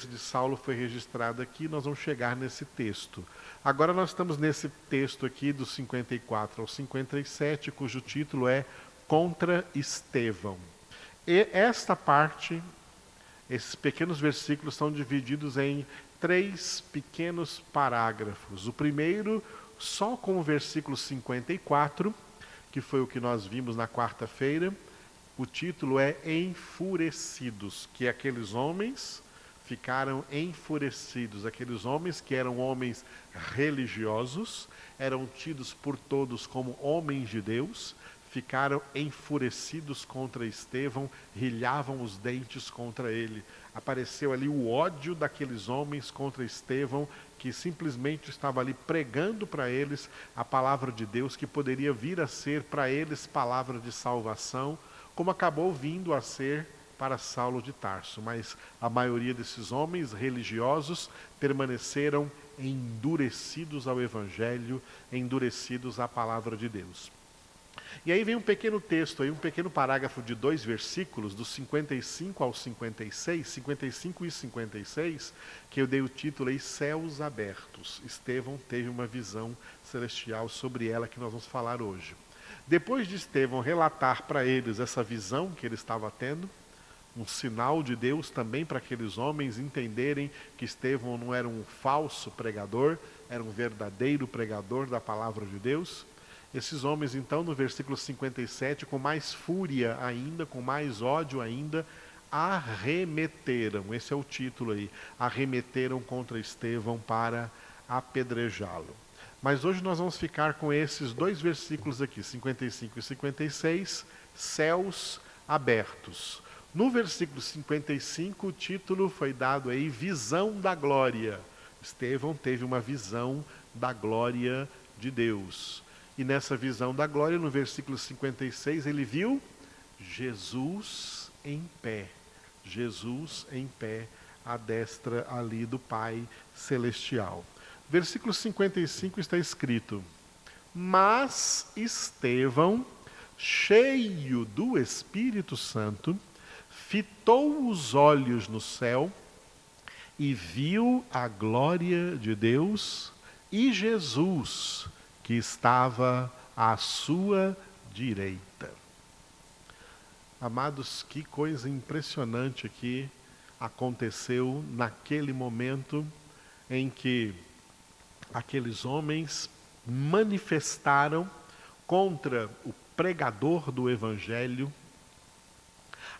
de Saulo foi registrada aqui, nós vamos chegar nesse texto. Agora nós estamos nesse texto aqui do 54 ao 57, cujo título é Contra Estevão. E esta parte, esses pequenos versículos são divididos em três pequenos parágrafos. O primeiro, só com o versículo 54, que foi o que nós vimos na quarta-feira. O título é Enfurecidos, que aqueles homens ficaram enfurecidos. Aqueles homens que eram homens religiosos, eram tidos por todos como homens de Deus, ficaram enfurecidos contra Estevão, rilhavam os dentes contra ele. Apareceu ali o ódio daqueles homens contra Estevão, que simplesmente estava ali pregando para eles a palavra de Deus, que poderia vir a ser para eles palavra de salvação, como acabou vindo a ser para Saulo de Tarso, mas a maioria desses homens religiosos permaneceram endurecidos ao Evangelho, endurecidos à palavra de Deus. E aí vem um pequeno texto, aí, um pequeno parágrafo de dois versículos, dos 55 ao 56, 55 e 56, que eu dei o título aí Céus Abertos. Estevão teve uma visão celestial sobre ela que nós vamos falar hoje. Depois de Estevão relatar para eles essa visão que ele estava tendo, um sinal de Deus também para aqueles homens entenderem que Estevão não era um falso pregador, era um verdadeiro pregador da palavra de Deus. Esses homens, então, no versículo 57, com mais fúria ainda, com mais ódio ainda, arremeteram esse é o título aí arremeteram contra Estevão para apedrejá-lo. Mas hoje nós vamos ficar com esses dois versículos aqui, 55 e 56, céus abertos. No versículo 55, o título foi dado aí Visão da Glória. Estevão teve uma visão da glória de Deus. E nessa visão da glória, no versículo 56, ele viu Jesus em pé. Jesus em pé, à destra ali do Pai Celestial. Versículo 55 está escrito: Mas Estevão, cheio do Espírito Santo, fitou os olhos no céu e viu a glória de Deus e Jesus, que estava à sua direita. Amados, que coisa impressionante que aconteceu naquele momento em que aqueles homens manifestaram contra o pregador do Evangelho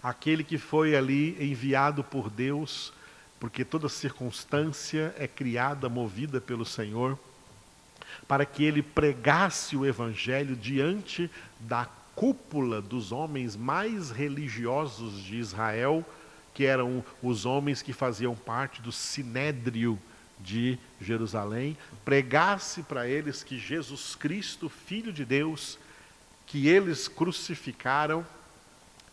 aquele que foi ali enviado por Deus, porque toda circunstância é criada, movida pelo Senhor, para que ele pregasse o Evangelho diante da cúpula dos homens mais religiosos de Israel, que eram os homens que faziam parte do sinédrio de Jerusalém, pregasse para eles que Jesus Cristo, Filho de Deus, que eles crucificaram,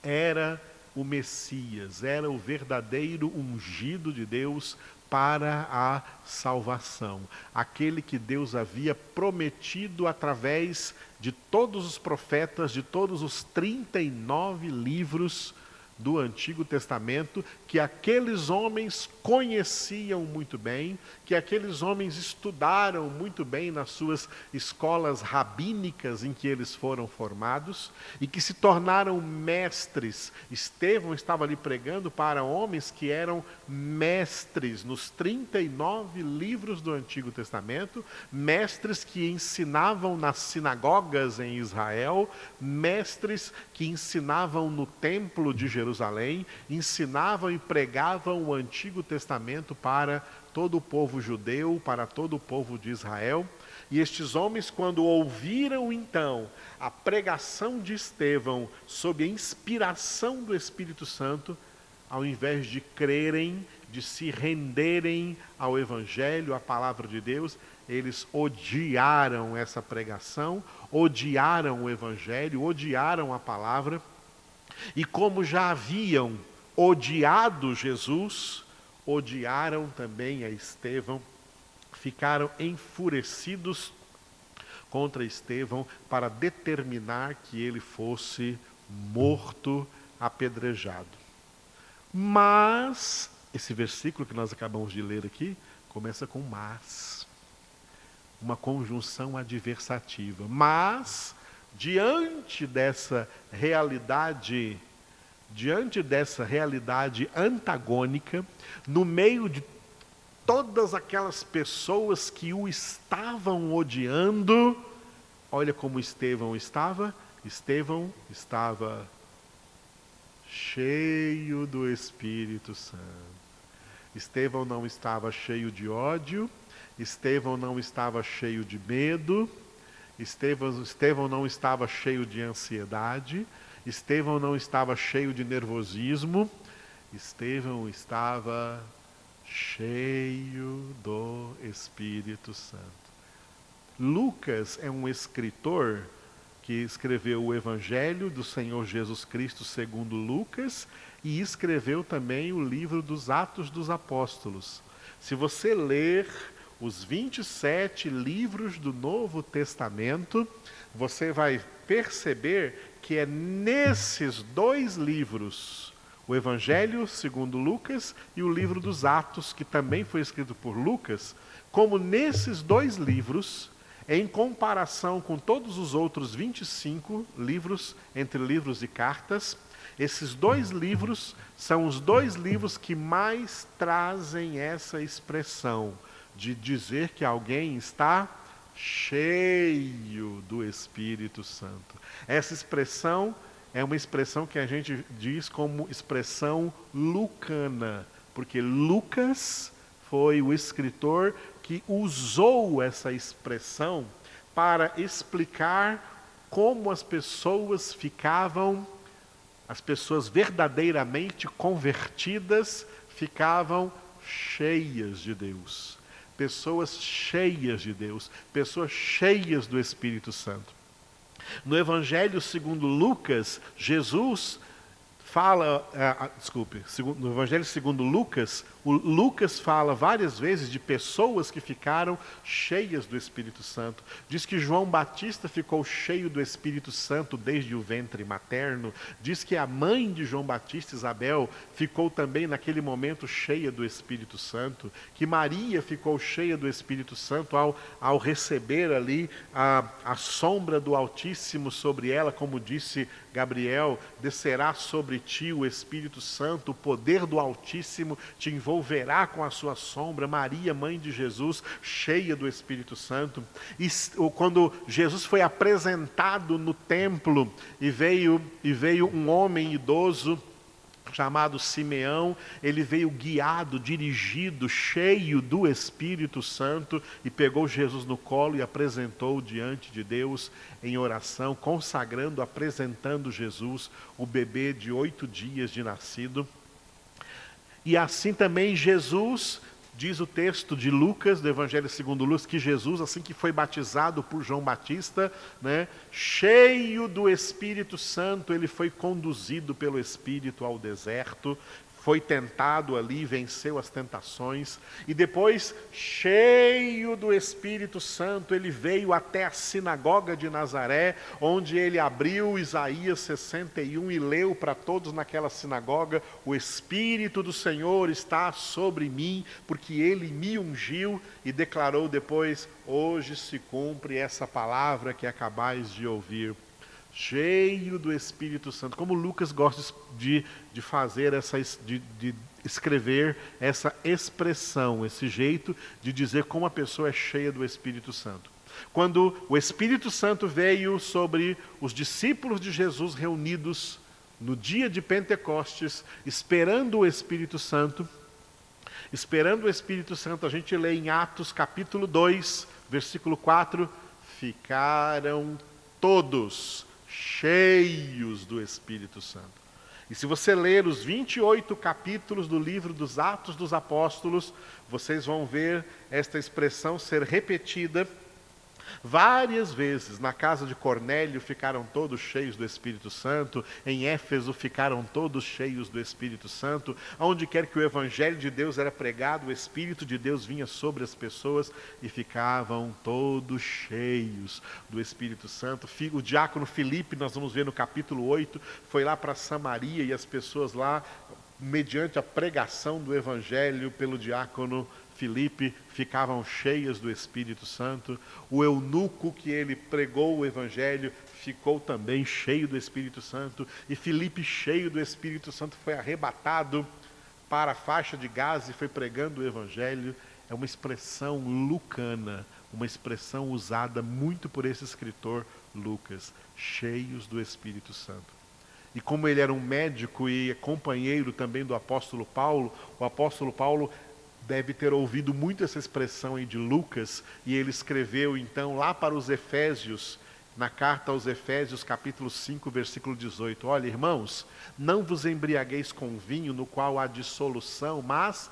era o Messias, era o verdadeiro ungido de Deus para a salvação. Aquele que Deus havia prometido através de todos os profetas, de todos os 39 livros do Antigo Testamento que aqueles homens conheciam muito bem, que aqueles homens estudaram muito bem nas suas escolas rabínicas em que eles foram formados e que se tornaram mestres. Estevão estava ali pregando para homens que eram mestres nos 39 livros do Antigo Testamento, mestres que ensinavam nas sinagogas em Israel, mestres que ensinavam no templo de Jerusalém ensinavam e pregavam o Antigo Testamento para todo o povo judeu, para todo o povo de Israel. E estes homens, quando ouviram então a pregação de Estevão sob a inspiração do Espírito Santo, ao invés de crerem, de se renderem ao Evangelho, à palavra de Deus, eles odiaram essa pregação, odiaram o Evangelho, odiaram a palavra e como já haviam odiado Jesus, odiaram também a Estevão, ficaram enfurecidos contra Estevão para determinar que ele fosse morto, apedrejado. Mas esse versículo que nós acabamos de ler aqui começa com mas. Uma conjunção adversativa. Mas, diante dessa realidade, diante dessa realidade antagônica, no meio de todas aquelas pessoas que o estavam odiando, olha como Estevão estava. Estevão estava cheio do Espírito Santo. Estevão não estava cheio de ódio, Estevão não estava cheio de medo, Estevão, Estevão não estava cheio de ansiedade, Estevão não estava cheio de nervosismo, Estevão estava cheio do Espírito Santo. Lucas é um escritor que escreveu o Evangelho do Senhor Jesus Cristo segundo Lucas e escreveu também o livro dos Atos dos Apóstolos. Se você ler os 27 livros do Novo Testamento, você vai perceber que é nesses dois livros, o Evangelho segundo Lucas e o livro dos Atos, que também foi escrito por Lucas, como nesses dois livros, em comparação com todos os outros 25 livros, entre livros e cartas, esses dois livros são os dois livros que mais trazem essa expressão de dizer que alguém está cheio do Espírito Santo. Essa expressão é uma expressão que a gente diz como expressão lucana, porque Lucas foi o escritor que usou essa expressão para explicar como as pessoas ficavam as pessoas verdadeiramente convertidas ficavam cheias de Deus. Pessoas cheias de Deus, pessoas cheias do Espírito Santo. No Evangelho segundo Lucas, Jesus fala, uh, desculpe, segundo, no Evangelho segundo Lucas, o Lucas fala várias vezes de pessoas que ficaram cheias do Espírito Santo. Diz que João Batista ficou cheio do Espírito Santo desde o ventre materno. Diz que a mãe de João Batista, Isabel, ficou também naquele momento cheia do Espírito Santo. Que Maria ficou cheia do Espírito Santo ao, ao receber ali a, a sombra do Altíssimo sobre ela, como disse Gabriel, descerá sobre ti o Espírito Santo, o poder do Altíssimo te envolverá com a sua sombra. Maria, mãe de Jesus, cheia do Espírito Santo. E quando Jesus foi apresentado no templo e veio e veio um homem idoso chamado Simeão, ele veio guiado, dirigido, cheio do Espírito Santo e pegou Jesus no colo e apresentou diante de Deus em oração, consagrando, apresentando Jesus, o bebê de oito dias de nascido. E assim também Jesus Diz o texto de Lucas, do Evangelho segundo Lucas, que Jesus, assim que foi batizado por João Batista, né, cheio do Espírito Santo, ele foi conduzido pelo Espírito ao deserto, foi tentado ali, venceu as tentações, e depois, cheio do Espírito Santo, ele veio até a sinagoga de Nazaré, onde ele abriu Isaías 61 e leu para todos naquela sinagoga: O Espírito do Senhor está sobre mim, porque ele me ungiu, e declarou depois: Hoje se cumpre essa palavra que acabais de ouvir cheio do Espírito Santo. Como Lucas gosta de, de fazer essa, de, de escrever essa expressão, esse jeito de dizer como a pessoa é cheia do Espírito Santo. Quando o Espírito Santo veio sobre os discípulos de Jesus reunidos no dia de Pentecostes, esperando o Espírito Santo, esperando o Espírito Santo, a gente lê em Atos capítulo 2, versículo 4, ficaram todos cheios do Espírito Santo. E se você ler os 28 capítulos do livro dos Atos dos Apóstolos, vocês vão ver esta expressão ser repetida Várias vezes na casa de Cornélio ficaram todos cheios do Espírito Santo, em Éfeso ficaram todos cheios do Espírito Santo, onde quer que o Evangelho de Deus era pregado, o Espírito de Deus vinha sobre as pessoas e ficavam todos cheios do Espírito Santo. O diácono Filipe, nós vamos ver no capítulo 8, foi lá para Samaria e as pessoas lá mediante a pregação do Evangelho pelo diácono Filipe, ficavam cheias do Espírito Santo. O eunuco que ele pregou o Evangelho ficou também cheio do Espírito Santo. E Filipe, cheio do Espírito Santo, foi arrebatado para a faixa de Gaza e foi pregando o Evangelho. É uma expressão lucana, uma expressão usada muito por esse escritor Lucas, cheios do Espírito Santo. E como ele era um médico e companheiro também do apóstolo Paulo, o apóstolo Paulo deve ter ouvido muito essa expressão aí de Lucas, e ele escreveu então lá para os Efésios, na carta aos Efésios, capítulo 5, versículo 18: Olha, irmãos, não vos embriagueis com vinho no qual há dissolução, mas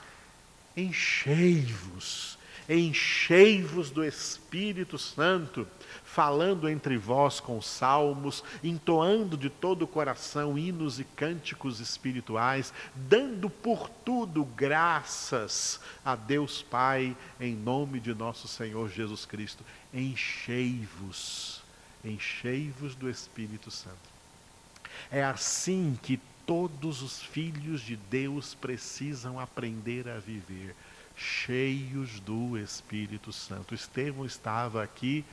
enchei-vos, enchei-vos do Espírito Santo falando entre vós com salmos, entoando de todo o coração hinos e cânticos espirituais, dando por tudo graças a Deus Pai, em nome de nosso Senhor Jesus Cristo. Enchei-vos, enchei-vos do Espírito Santo. É assim que todos os filhos de Deus precisam aprender a viver, cheios do Espírito Santo. Estevão estava aqui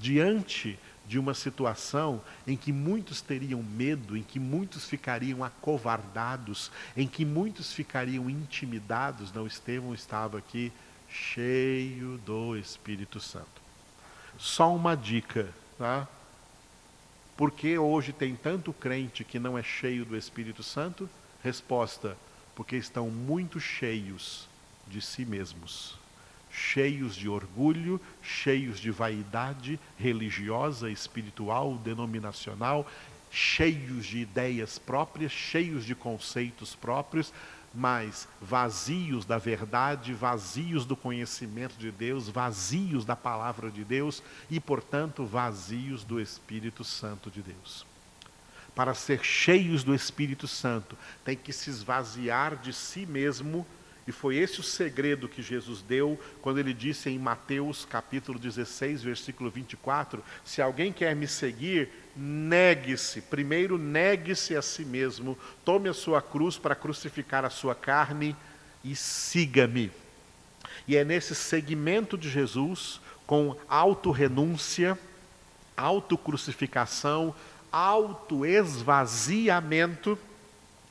diante de uma situação em que muitos teriam medo, em que muitos ficariam acovardados, em que muitos ficariam intimidados, não Estevão estava aqui cheio do Espírito Santo. Só uma dica, tá? Por que hoje tem tanto crente que não é cheio do Espírito Santo? Resposta: porque estão muito cheios de si mesmos cheios de orgulho, cheios de vaidade religiosa, espiritual, denominacional, cheios de ideias próprias, cheios de conceitos próprios, mas vazios da verdade, vazios do conhecimento de Deus, vazios da palavra de Deus e, portanto, vazios do Espírito Santo de Deus. Para ser cheios do Espírito Santo, tem que se esvaziar de si mesmo e foi esse o segredo que Jesus deu quando ele disse em Mateus capítulo 16, versículo 24: Se alguém quer me seguir, negue-se. Primeiro, negue-se a si mesmo, tome a sua cruz para crucificar a sua carne e siga-me. E é nesse segmento de Jesus, com autorrenúncia, autocrucificação, autoesvaziamento,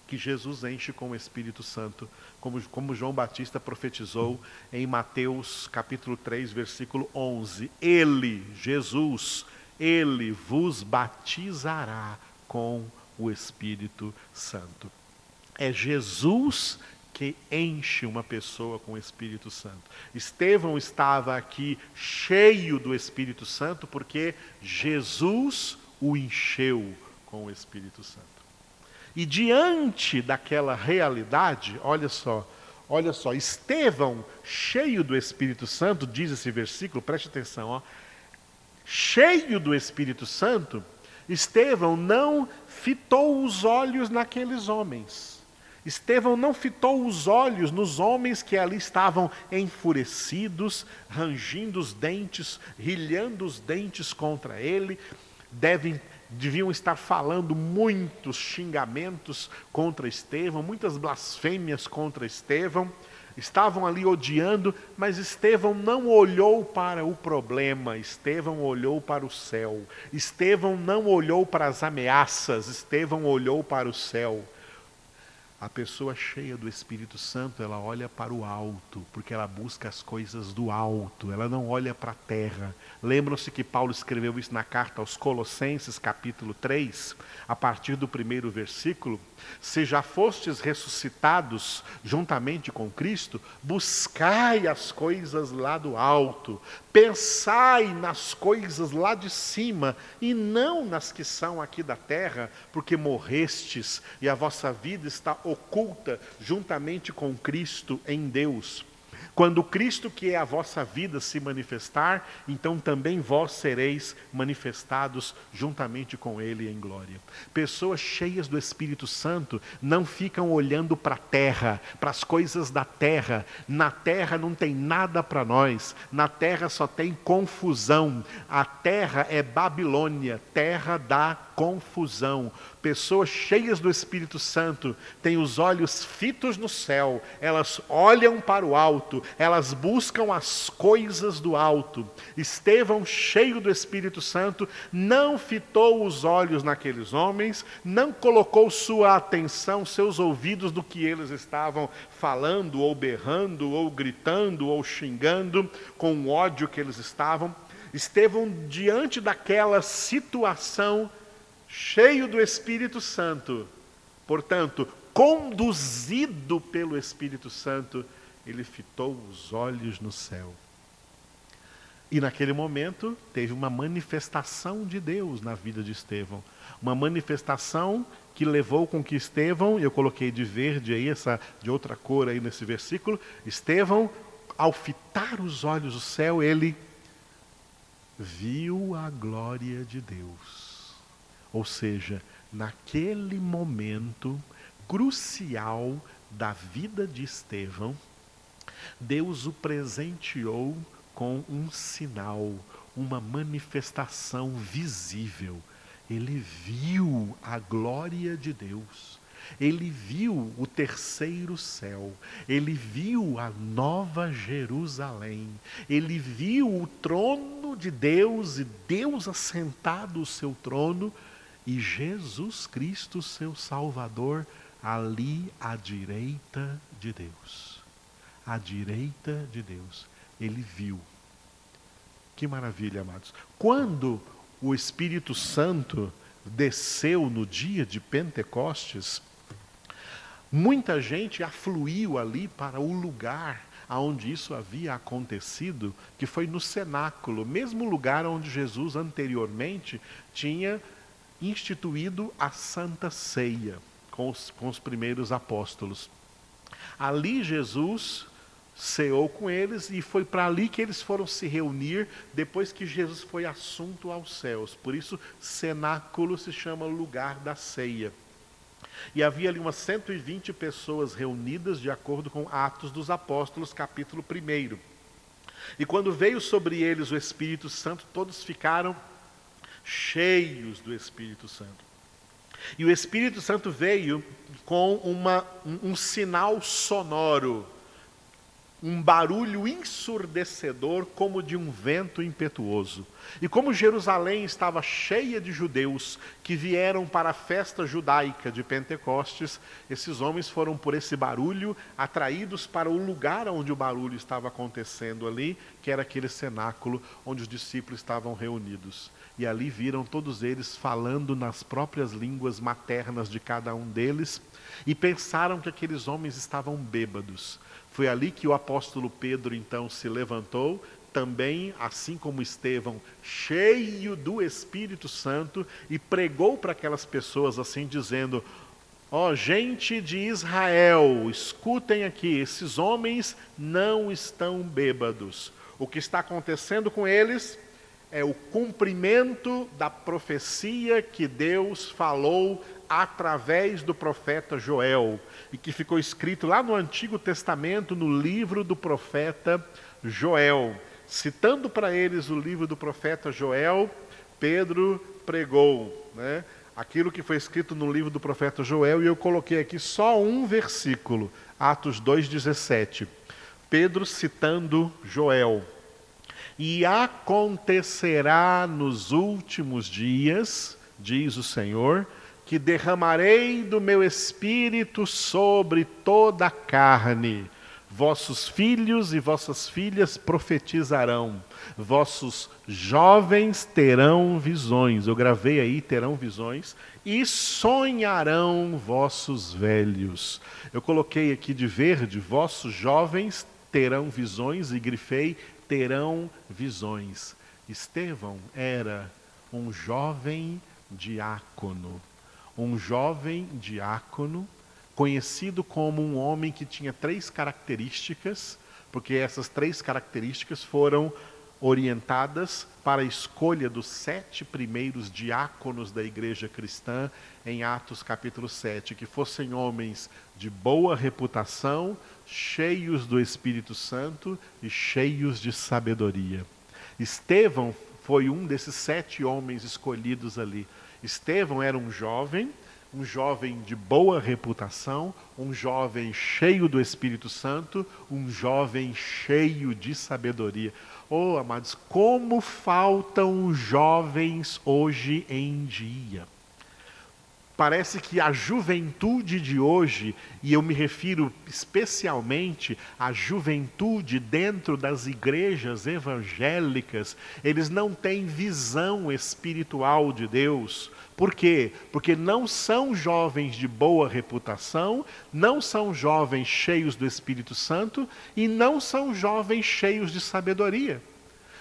que Jesus enche com o Espírito Santo, como, como João Batista profetizou em Mateus capítulo 3, versículo 11. Ele, Jesus, ele vos batizará com o Espírito Santo. É Jesus que enche uma pessoa com o Espírito Santo. Estevão estava aqui cheio do Espírito Santo porque Jesus o encheu com o Espírito Santo. E diante daquela realidade, olha só, olha só, Estevão, cheio do Espírito Santo, diz esse versículo, preste atenção, ó, cheio do Espírito Santo, Estevão não fitou os olhos naqueles homens. Estevão não fitou os olhos nos homens que ali estavam enfurecidos, rangindo os dentes, rilhando os dentes contra ele. Devem deviam estar falando muitos xingamentos contra Estevão, muitas blasfêmias contra Estevão, estavam ali odiando, mas Estevão não olhou para o problema, Estevão olhou para o céu. Estevão não olhou para as ameaças, Estevão olhou para o céu. A pessoa cheia do Espírito Santo, ela olha para o alto, porque ela busca as coisas do alto, ela não olha para a terra. Lembram-se que Paulo escreveu isso na carta aos Colossenses, capítulo 3, a partir do primeiro versículo? Se já fostes ressuscitados juntamente com Cristo, buscai as coisas lá do alto, pensai nas coisas lá de cima e não nas que são aqui da terra, porque morrestes e a vossa vida está oculta juntamente com Cristo em Deus. Quando Cristo, que é a vossa vida, se manifestar, então também vós sereis manifestados juntamente com Ele em glória. Pessoas cheias do Espírito Santo não ficam olhando para a terra, para as coisas da terra. Na terra não tem nada para nós, na terra só tem confusão. A terra é Babilônia, terra da confusão. Pessoas cheias do Espírito Santo têm os olhos fitos no céu, elas olham para o alto, elas buscam as coisas do alto. Estevão, cheio do Espírito Santo, não fitou os olhos naqueles homens, não colocou sua atenção, seus ouvidos no que eles estavam falando, ou berrando, ou gritando, ou xingando, com o ódio que eles estavam. Estevão, diante daquela situação, cheio do Espírito Santo, portanto, conduzido pelo Espírito Santo, ele fitou os olhos no céu. E naquele momento teve uma manifestação de Deus na vida de Estevão. Uma manifestação que levou com que Estevão, eu coloquei de verde aí, essa de outra cor aí nesse versículo, Estevão, ao fitar os olhos do céu, ele viu a glória de Deus. Ou seja, naquele momento crucial da vida de Estevão, Deus o presenteou com um sinal, uma manifestação visível. Ele viu a glória de Deus. Ele viu o terceiro céu, ele viu a nova Jerusalém, ele viu o trono de Deus e Deus assentado o seu trono e Jesus Cristo, seu Salvador, ali à direita de Deus. À direita de Deus. Ele viu. Que maravilha, amados. Quando o Espírito Santo desceu no dia de Pentecostes, Muita gente afluiu ali para o lugar aonde isso havia acontecido, que foi no cenáculo, mesmo lugar onde Jesus anteriormente tinha instituído a Santa Ceia com os, com os primeiros apóstolos. Ali Jesus ceou com eles e foi para ali que eles foram se reunir depois que Jesus foi assunto aos céus. Por isso, cenáculo se chama lugar da ceia. E havia ali umas 120 pessoas reunidas, de acordo com Atos dos Apóstolos, capítulo 1. E quando veio sobre eles o Espírito Santo, todos ficaram cheios do Espírito Santo. E o Espírito Santo veio com uma, um, um sinal sonoro um barulho ensurdecedor como de um vento impetuoso. E como Jerusalém estava cheia de judeus que vieram para a festa judaica de Pentecostes, esses homens foram por esse barulho atraídos para o lugar onde o barulho estava acontecendo ali, que era aquele cenáculo onde os discípulos estavam reunidos. E ali viram todos eles falando nas próprias línguas maternas de cada um deles e pensaram que aqueles homens estavam bêbados. Foi ali que o apóstolo Pedro então se levantou, também, assim como Estevão, cheio do Espírito Santo, e pregou para aquelas pessoas assim, dizendo: Ó oh, gente de Israel, escutem aqui, esses homens não estão bêbados. O que está acontecendo com eles é o cumprimento da profecia que Deus falou através do profeta Joel, e que ficou escrito lá no Antigo Testamento, no livro do profeta Joel. Citando para eles o livro do profeta Joel, Pedro pregou né, aquilo que foi escrito no livro do profeta Joel, e eu coloquei aqui só um versículo, Atos 2,17. Pedro citando Joel. E acontecerá nos últimos dias, diz o Senhor, que derramarei do meu espírito sobre toda a carne. Vossos filhos e vossas filhas profetizarão, vossos jovens terão visões. Eu gravei aí, terão visões, e sonharão vossos velhos. Eu coloquei aqui de verde, vossos jovens terão visões, e grifei, terão visões. Estevão era um jovem diácono um jovem diácono, conhecido como um homem que tinha três características, porque essas três características foram orientadas para a escolha dos sete primeiros diáconos da igreja cristã em Atos capítulo 7, que fossem homens de boa reputação, cheios do Espírito Santo e cheios de sabedoria. Estevão foi um desses sete homens escolhidos ali. Estevão era um jovem, um jovem de boa reputação, um jovem cheio do Espírito Santo, um jovem cheio de sabedoria. Oh, amados, como faltam jovens hoje em dia. Parece que a juventude de hoje, e eu me refiro especialmente à juventude dentro das igrejas evangélicas, eles não têm visão espiritual de Deus. Por quê? Porque não são jovens de boa reputação, não são jovens cheios do Espírito Santo e não são jovens cheios de sabedoria.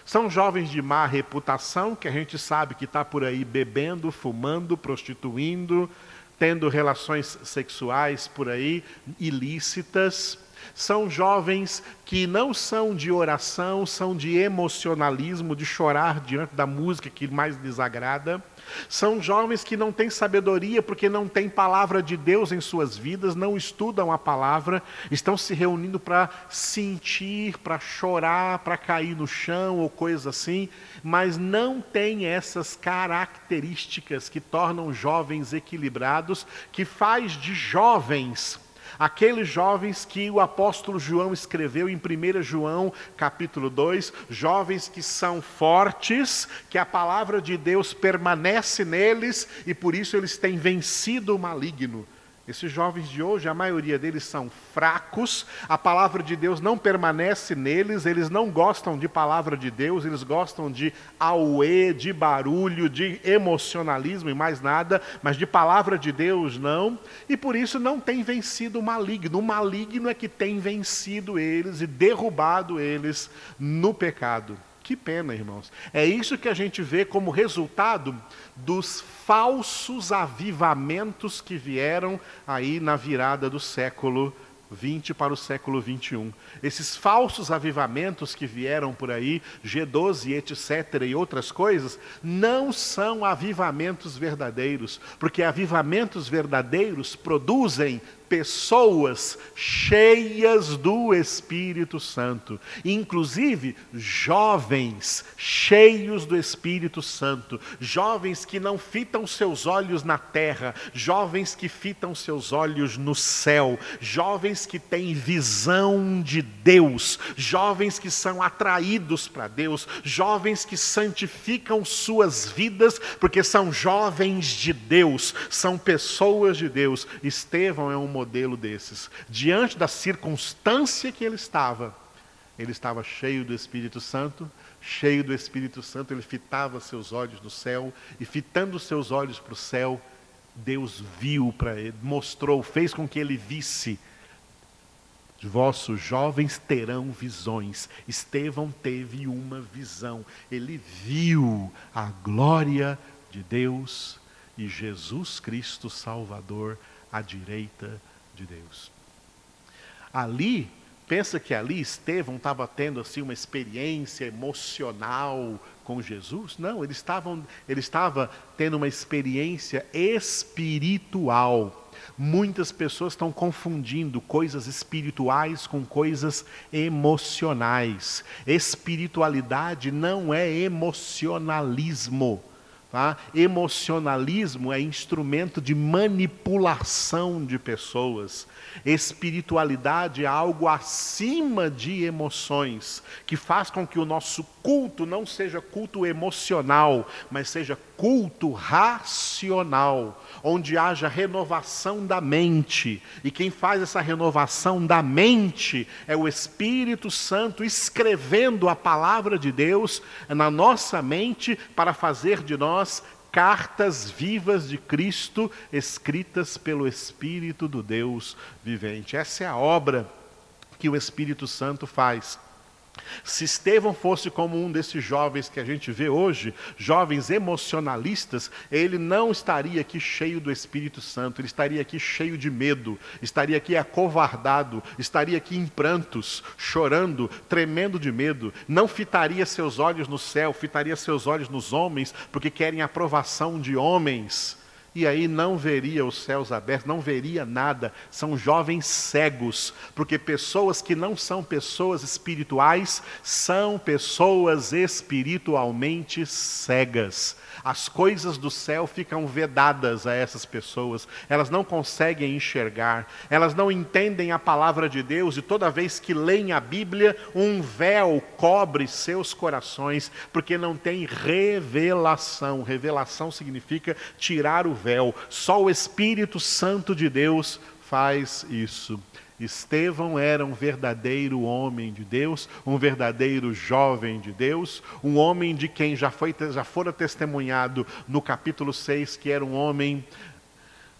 São jovens de má reputação, que a gente sabe que está por aí bebendo, fumando, prostituindo, tendo relações sexuais por aí ilícitas. São jovens que não são de oração, são de emocionalismo, de chorar diante da música que mais lhes agrada. São jovens que não têm sabedoria porque não têm palavra de Deus em suas vidas, não estudam a palavra, estão se reunindo para sentir, para chorar, para cair no chão ou coisa assim, mas não têm essas características que tornam jovens equilibrados, que faz de jovens Aqueles jovens que o apóstolo João escreveu em 1 João, capítulo 2, jovens que são fortes, que a palavra de Deus permanece neles e por isso eles têm vencido o maligno. Esses jovens de hoje, a maioria deles são fracos, a palavra de Deus não permanece neles, eles não gostam de palavra de Deus, eles gostam de auê, de barulho, de emocionalismo e mais nada, mas de palavra de Deus não, e por isso não tem vencido o maligno. O maligno é que tem vencido eles e derrubado eles no pecado. Que pena, irmãos. É isso que a gente vê como resultado dos falsos avivamentos que vieram aí na virada do século 20 para o século 21. Esses falsos avivamentos que vieram por aí, G12, etc. e outras coisas, não são avivamentos verdadeiros, porque avivamentos verdadeiros produzem pessoas cheias do Espírito Santo, inclusive jovens cheios do Espírito Santo, jovens que não fitam seus olhos na terra, jovens que fitam seus olhos no céu, jovens que têm visão de Deus, jovens que são atraídos para Deus, jovens que santificam suas vidas porque são jovens de Deus, são pessoas de Deus. Estevão é um modelo desses. Diante da circunstância que ele estava, ele estava cheio do Espírito Santo, cheio do Espírito Santo, ele fitava seus olhos no céu, e fitando seus olhos para o céu, Deus viu para ele, mostrou, fez com que ele visse. Vossos jovens terão visões. Estevão teve uma visão. Ele viu a glória de Deus e Jesus Cristo Salvador à direita de Deus. Ali, pensa que ali Estevão estava tendo assim uma experiência emocional com Jesus? Não, ele, estavam, ele estava tendo uma experiência espiritual. Muitas pessoas estão confundindo coisas espirituais com coisas emocionais. Espiritualidade não é emocionalismo. Tá? Emocionalismo é instrumento de manipulação de pessoas. Espiritualidade é algo acima de emoções, que faz com que o nosso culto não seja culto emocional, mas seja culto racional, onde haja renovação da mente. E quem faz essa renovação da mente é o Espírito Santo escrevendo a palavra de Deus na nossa mente para fazer de nós cartas vivas de Cristo escritas pelo Espírito do Deus vivente. Essa é a obra que o Espírito Santo faz. Se Estevão fosse como um desses jovens que a gente vê hoje, jovens emocionalistas, ele não estaria aqui cheio do Espírito Santo, ele estaria aqui cheio de medo, estaria aqui acovardado, estaria aqui em prantos, chorando, tremendo de medo, não fitaria seus olhos no céu, fitaria seus olhos nos homens, porque querem aprovação de homens. E aí não veria os céus abertos, não veria nada. São jovens cegos, porque pessoas que não são pessoas espirituais são pessoas espiritualmente cegas. As coisas do céu ficam vedadas a essas pessoas, elas não conseguem enxergar, elas não entendem a palavra de Deus e toda vez que leem a Bíblia, um véu cobre seus corações, porque não tem revelação. Revelação significa tirar o véu, só o Espírito Santo de Deus faz isso. Estevão era um verdadeiro homem de Deus, um verdadeiro jovem de Deus, um homem de quem já, foi, já fora testemunhado no capítulo 6, que era um homem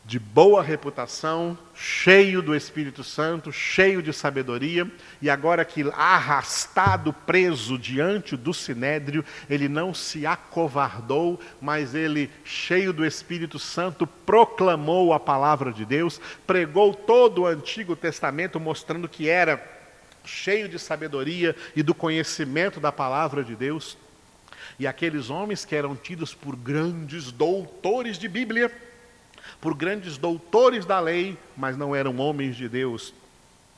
de boa reputação, cheio do Espírito Santo, cheio de sabedoria, e agora que arrastado, preso diante do sinédrio, ele não se acovardou, mas ele, cheio do Espírito Santo, proclamou a palavra de Deus, pregou todo o Antigo Testamento, mostrando que era cheio de sabedoria e do conhecimento da palavra de Deus. E aqueles homens que eram tidos por grandes doutores de Bíblia, por grandes doutores da lei, mas não eram homens de Deus,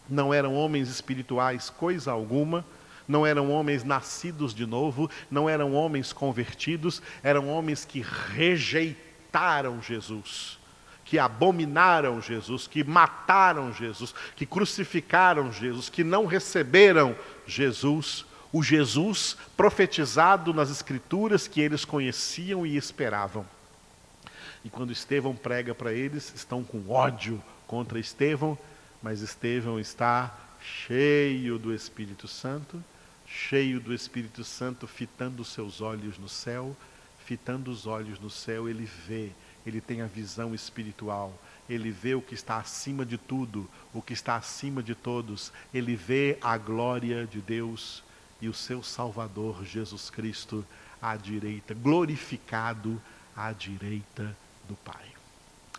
não eram homens espirituais, coisa alguma, não eram homens nascidos de novo, não eram homens convertidos, eram homens que rejeitaram Jesus, que abominaram Jesus, que mataram Jesus, que crucificaram Jesus, que não receberam Jesus, o Jesus profetizado nas Escrituras que eles conheciam e esperavam. E quando Estevão prega para eles, estão com ódio contra Estevão, mas Estevão está cheio do Espírito Santo, cheio do Espírito Santo, fitando seus olhos no céu, fitando os olhos no céu, ele vê, ele tem a visão espiritual, ele vê o que está acima de tudo, o que está acima de todos, ele vê a glória de Deus e o seu Salvador Jesus Cristo à direita, glorificado à direita do Pai.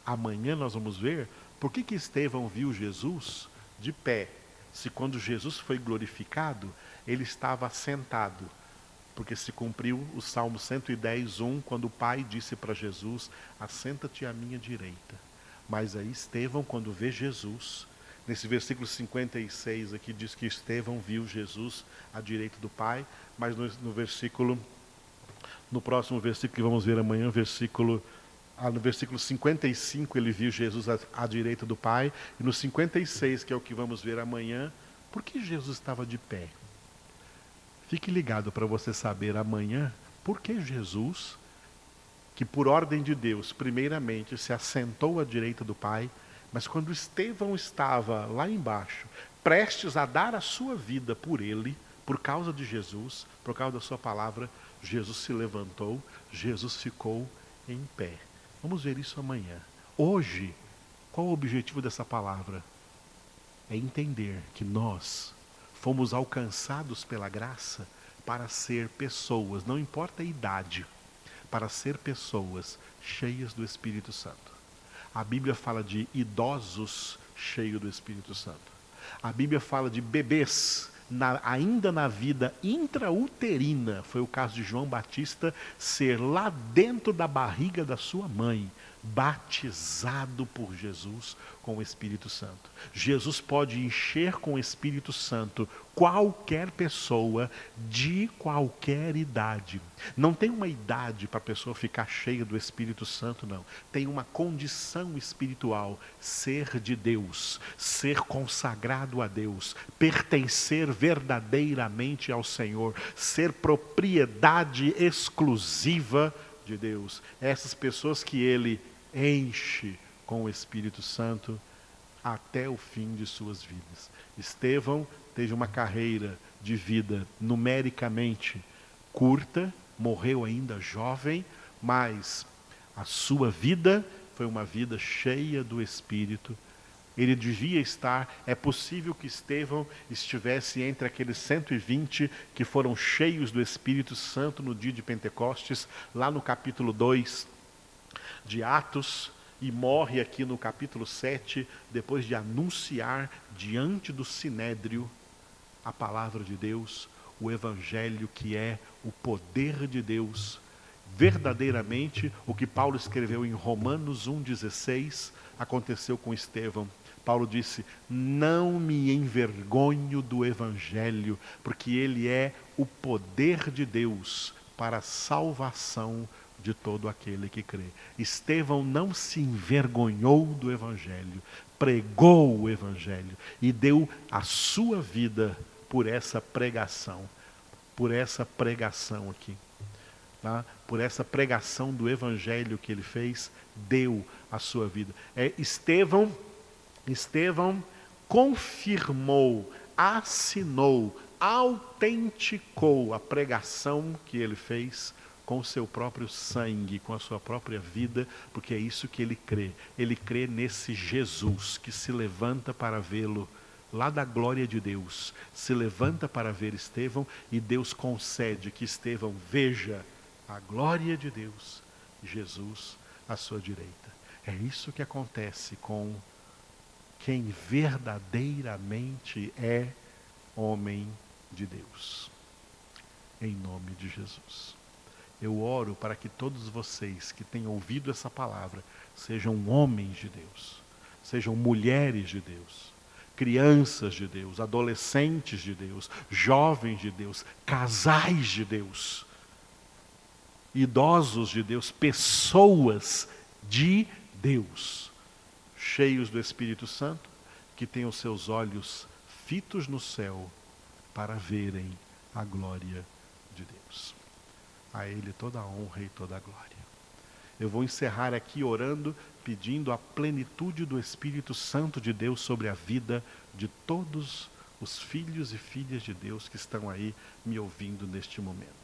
Amanhã nós vamos ver por que, que Estevão viu Jesus de pé, se quando Jesus foi glorificado, ele estava sentado. Porque se cumpriu o Salmo 110, 1, quando o Pai disse para Jesus: Assenta-te à minha direita. Mas aí Estevão, quando vê Jesus, nesse versículo 56 aqui diz que Estevão viu Jesus à direita do Pai, mas no, no versículo, no próximo versículo que vamos ver amanhã, versículo no versículo 55 ele viu Jesus à, à, direita do Pai, e no 56, que é o que vamos ver amanhã, por que Jesus estava de pé? Fique ligado para você saber amanhã por que Jesus, que por ordem de Deus, primeiramente se assentou à direita do Pai, mas quando Estevão estava lá embaixo, prestes a dar a sua vida por ele, por causa de Jesus, por causa da sua palavra, Jesus se levantou, Jesus ficou em pé. Vamos ver isso amanhã. Hoje, qual o objetivo dessa palavra? É entender que nós fomos alcançados pela graça para ser pessoas, não importa a idade, para ser pessoas cheias do Espírito Santo. A Bíblia fala de idosos cheios do Espírito Santo. A Bíblia fala de bebês na, ainda na vida intrauterina, foi o caso de João Batista ser lá dentro da barriga da sua mãe, batizado por Jesus com o Espírito Santo. Jesus pode encher com o Espírito Santo qualquer pessoa de qualquer idade. Não tem uma idade para a pessoa ficar cheia do Espírito Santo, não. Tem uma condição espiritual: ser de Deus, ser consagrado a Deus, pertencer verdadeiramente ao Senhor, ser propriedade exclusiva de Deus. Essas pessoas que ele enche com o Espírito Santo até o fim de suas vidas. Estevão teve uma carreira de vida numericamente curta, morreu ainda jovem, mas a sua vida foi uma vida cheia do Espírito. Ele devia estar, é possível que Estevão estivesse entre aqueles 120 que foram cheios do Espírito Santo no dia de Pentecostes, lá no capítulo 2 de Atos, e morre aqui no capítulo 7, depois de anunciar diante do sinédrio a palavra de Deus, o evangelho que é o poder de Deus verdadeiramente o que Paulo escreveu em Romanos 1,16 aconteceu com Estevão. Paulo disse: Não me envergonho do Evangelho, porque ele é o poder de Deus para a salvação de todo aquele que crê. Estevão não se envergonhou do Evangelho, pregou o Evangelho e deu a sua vida por essa pregação, por essa pregação aqui. Tá? Por essa pregação do Evangelho que ele fez, deu a sua vida. É, Estevão, Estevão confirmou, assinou, autenticou a pregação que ele fez com o seu próprio sangue, com a sua própria vida, porque é isso que ele crê. Ele crê nesse Jesus que se levanta para vê-lo lá da glória de Deus, se levanta para ver Estevão e Deus concede que Estevão veja a glória de Deus, Jesus à sua direita. É isso que acontece com quem verdadeiramente é homem de Deus. Em nome de Jesus. Eu oro para que todos vocês que têm ouvido essa palavra sejam homens de Deus, sejam mulheres de Deus, crianças de Deus, adolescentes de Deus, jovens de Deus, casais de Deus, idosos de Deus, pessoas de Deus, cheios do Espírito Santo, que os seus olhos fitos no céu para verem a glória de. A Ele toda a honra e toda a glória. Eu vou encerrar aqui orando, pedindo a plenitude do Espírito Santo de Deus sobre a vida de todos os filhos e filhas de Deus que estão aí me ouvindo neste momento.